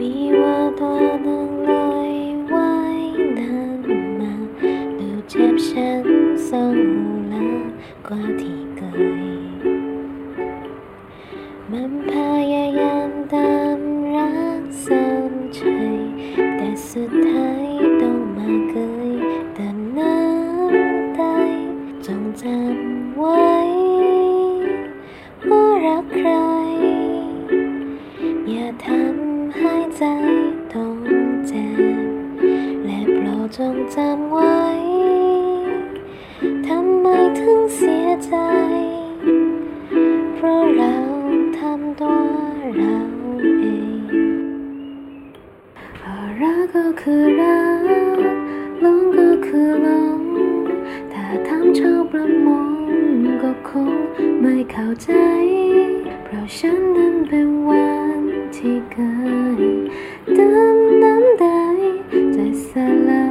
มีวาตันลอยว่าน้ำมาดเจ็บฉันสองละกว่าที่เคยมันพยายามตามรักสามใจแต่สุดท้ายต้องมาเกยแต่น้ำตาจงจำไว้ว่ารักใคร อย่าทำ ให้ใจต้องเจ็บ และโปรดจงจำไว้ ทำไมถึงเสียใจ เพราะเราทำตัวเราเองรักก็คือรักหลงก็คือหลง ถ้าทำชาวประมงก็คงไม่เข้าใจ เพราะฉัน 等等待 nắm.